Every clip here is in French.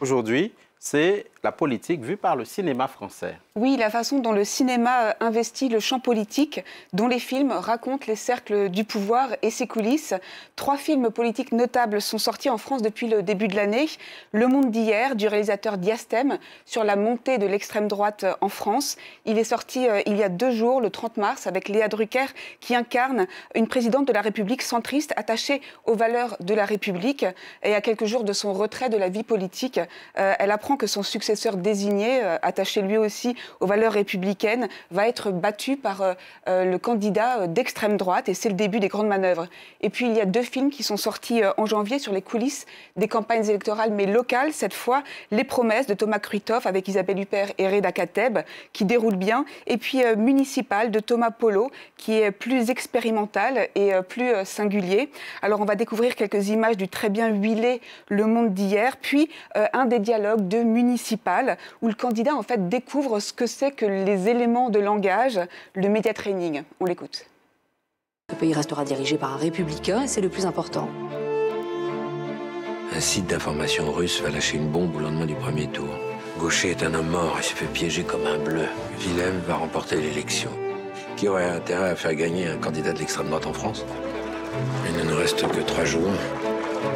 Aujourd'hui, c'est la politique vue par le cinéma français. Oui, la façon dont le cinéma euh, investit le champ politique, dont les films racontent les cercles du pouvoir et ses coulisses. Trois films politiques notables sont sortis en France depuis le début de l'année. Le Monde d'hier, du réalisateur Diastème, sur la montée de l'extrême droite euh, en France. Il est sorti euh, il y a deux jours, le 30 mars, avec Léa Drucker, qui incarne une présidente de la République centriste, attachée aux valeurs de la République. Et à quelques jours de son retrait de la vie politique, elle apprend que son successeur désigné, attaché lui aussi aux valeurs républicaines, va être battu par euh, euh, le candidat euh, d'extrême droite et c'est le début des grandes manœuvres. Et puis il y a deux films qui sont sortis en janvier sur les coulisses des campagnes électorales mais locales cette fois, Les promesses de Thomas Kruithoff avec Isabelle Huppert et Reda Kateb qui déroulent bien et puis Municipal de Thomas Polo qui est plus expérimental et plus singulier. Alors on va découvrir quelques images du très bien huilé Le Monde d'hier puis un des dialogues de Municipal où le candidat en fait découvre ce que c'est que les éléments de langage, le média training. On l'écoute. Le pays restera dirigé par un républicain et c'est le plus important. Un site d'information russe va lâcher une bombe au lendemain du premier tour. Gaucher est un homme mort et se fait piéger comme un bleu. Willem va remporter l'élection. Qui aurait intérêt à faire gagner un candidat de l'extrême droite en France? Il ne nous reste que trois jours.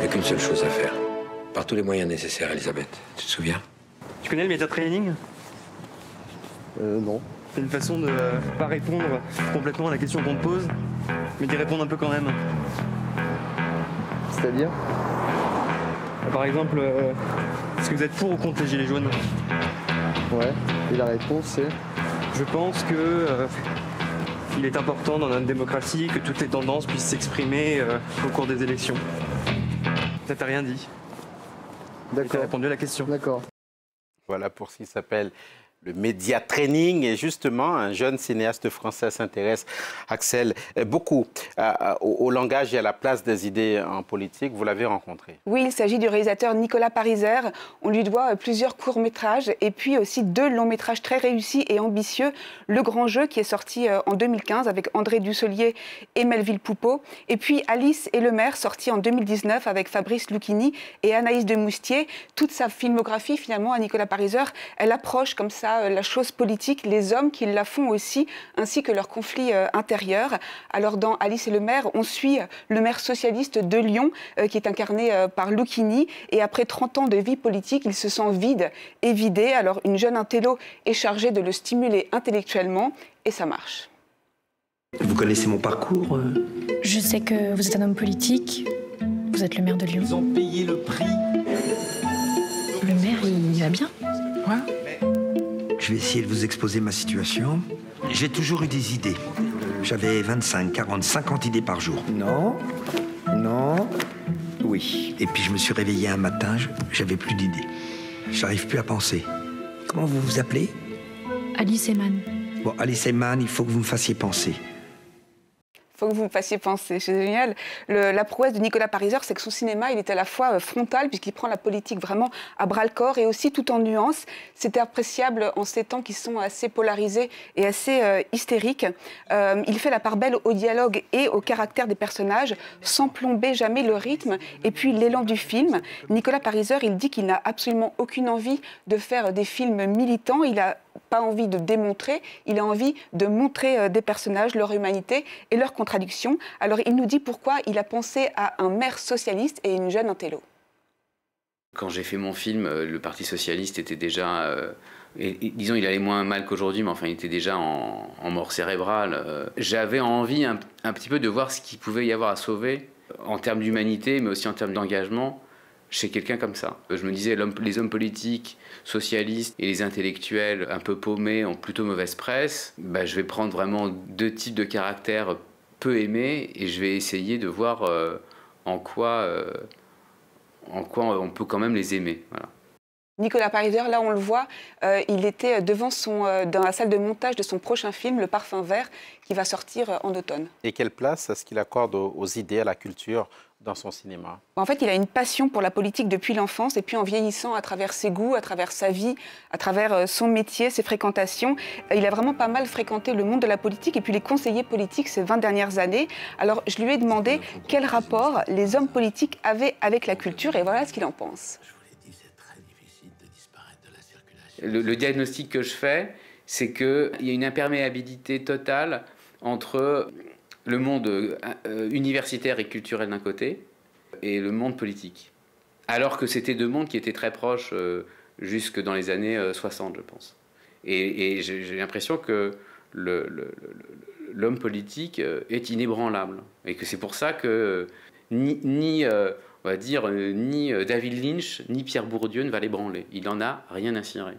A qu'une seule chose à faire. Par tous les moyens nécessaires, Elisabeth. Tu te souviens? Tu connais le média training euh, non. C'est une façon de euh, pas répondre complètement à la question qu'on te pose, mais d'y répondre un peu quand même. C'est-à-dire? Par exemple, euh, est-ce que vous êtes pour ou contre les gilets jaunes? Ouais, et la réponse c'est? Je pense que il est important dans notre démocratie que toutes les tendances puissent s'exprimer au cours des élections. Ça t'a rien dit? D'accord. Tu répondu à la question. D'accord. Voilà pour ce qui s'appelle le média training. Et justement, un jeune cinéaste français s'intéresse, Axel, beaucoup au, langage et à la place des idées en politique. Vous l'avez rencontré. Oui, il s'agit du réalisateur Nicolas Pariser. On lui doit plusieurs courts-métrages et puis aussi deux longs-métrages très réussis et ambitieux. Le Grand Jeu, qui est sorti euh, en 2015 avec André Dussolier et Melville Poupeau. Et puis Alice et le maire, sorti en 2019 avec Fabrice Lucchini et Anaïs de Moustier. Toute sa filmographie, finalement, à Nicolas Pariser, elle approche comme ça euh, la chose politique, les hommes qui la font aussi, ainsi que leurs conflits euh, intérieurs. Alors dans Alice et le maire, on suit euh, le maire socialiste de Lyon, qui est incarné par Lucchini, et après 30 ans de vie politique, il se sent vide et vidé. Alors une jeune intello est chargée de le stimuler intellectuellement, et ça marche. Vous connaissez mon parcours Je sais que vous êtes un homme politique. Vous êtes le maire de Lyon. Ils ont payé le prix. Le maire, il va bien? Ouais. Je vais essayer de vous exposer ma situation. J'ai toujours eu des idées. J'avais 25, 40, 50 idées par jour. Non, non, oui. Et puis je me suis réveillé un matin, j'avais plus d'idées. J'arrive plus à penser. Comment vous vous appelez? Alice Eman. Bon, Alice Eman, il faut que vous me fassiez penser faut que vous me fassiez penser. C'est génial. la prouesse de Nicolas Pariser, c'est que son cinéma, il est à la fois euh, frontal, puisqu'il prend la politique vraiment à bras-le-corps, et aussi tout en nuances. C'était appréciable en ces temps qui sont assez polarisés et assez euh, hystériques. Euh, il fait la part belle au dialogue et au caractère des personnages, sans plomber jamais le rythme et puis l'élan du film. Nicolas Pariser, il dit qu'il n'a absolument aucune envie de faire des films militants. Il a pas envie de démontrer, il a envie de montrer euh, des personnages, leur humanité et leurs contradictions. Alors il nous dit pourquoi il a pensé à un maire socialiste et une jeune intello. Quand j'ai fait mon film, euh, le Parti socialiste était déjà, euh, disons, il allait moins mal qu'aujourd'hui, mais enfin, il était déjà en, mort cérébrale. J'avais envie un, petit peu de voir ce qu'il pouvait y avoir à sauver en termes d'humanité, mais aussi en termes d'engagement chez quelqu'un comme ça. Je me disais, les hommes politiques, socialistes et les intellectuels un peu paumés ont plutôt mauvaise presse. Bah, je vais prendre vraiment deux types de caractères peu aimés et je vais essayer de voir euh, en, quoi, euh, en quoi on peut quand même les aimer. Voilà. Nicolas Pariser, là on le voit, euh, il était devant son, dans la salle de montage de son prochain film, Le Parfum Vert, qui va sortir en automne. Et quelle place est-ce qu'il accorde aux, idées, à la culture dans son cinéma En fait, il a une passion pour la politique depuis l'enfance et puis en vieillissant à travers ses goûts, à travers sa vie, à travers euh, son métier, ses fréquentations, il a vraiment pas mal fréquenté le monde de la politique et puis les conseillers politiques ces 20 dernières années. Alors je lui ai demandé quel rapport les hommes politiques avaient avec la culture et voilà ce qu'il en pense. Le, le diagnostic que je fais, c'est qu'il y a une imperméabilité totale entre le monde euh, universitaire et culturel d'un côté et le monde politique. Alors que c'était deux mondes qui étaient très proches euh, jusque dans les années 60, euh, je pense. Et, j'ai l'impression que l'homme politique est inébranlable. Et que c'est pour ça que ni, on va dire, ni David Lynch, ni Pierre Bourdieu ne va l'ébranler. Il n'en a rien à cirer.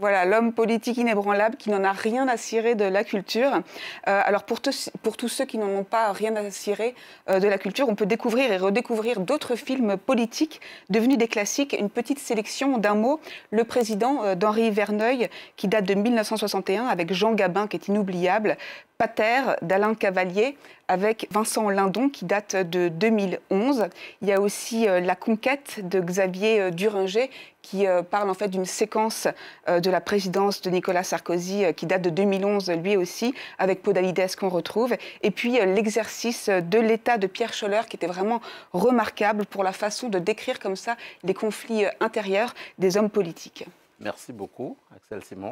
Voilà, l'homme politique inébranlable qui n'en a rien à cirer de la culture. Euh, alors pour, pour, tous ceux qui n'en ont pas rien à cirer euh, de la culture, on peut découvrir et redécouvrir d'autres films politiques devenus des classiques. Une petite sélection d'un mot, Le Président euh, d'Henri Verneuil, qui date de 1961 avec Jean Gabin, qui est inoubliable. Pater d'Alain Cavalier avec Vincent Lindon qui date de 2011. Il y a aussi La Conquête de Xavier Duringer qui parle en fait d'une séquence de la présidence de Nicolas Sarkozy qui date de 2011 lui aussi avec Podalides qu'on retrouve et puis l'exercice de l'État de Pierre Scholler qui était vraiment remarquable pour la façon de décrire comme ça les conflits intérieurs des hommes politiques. Merci beaucoup Axel Simon.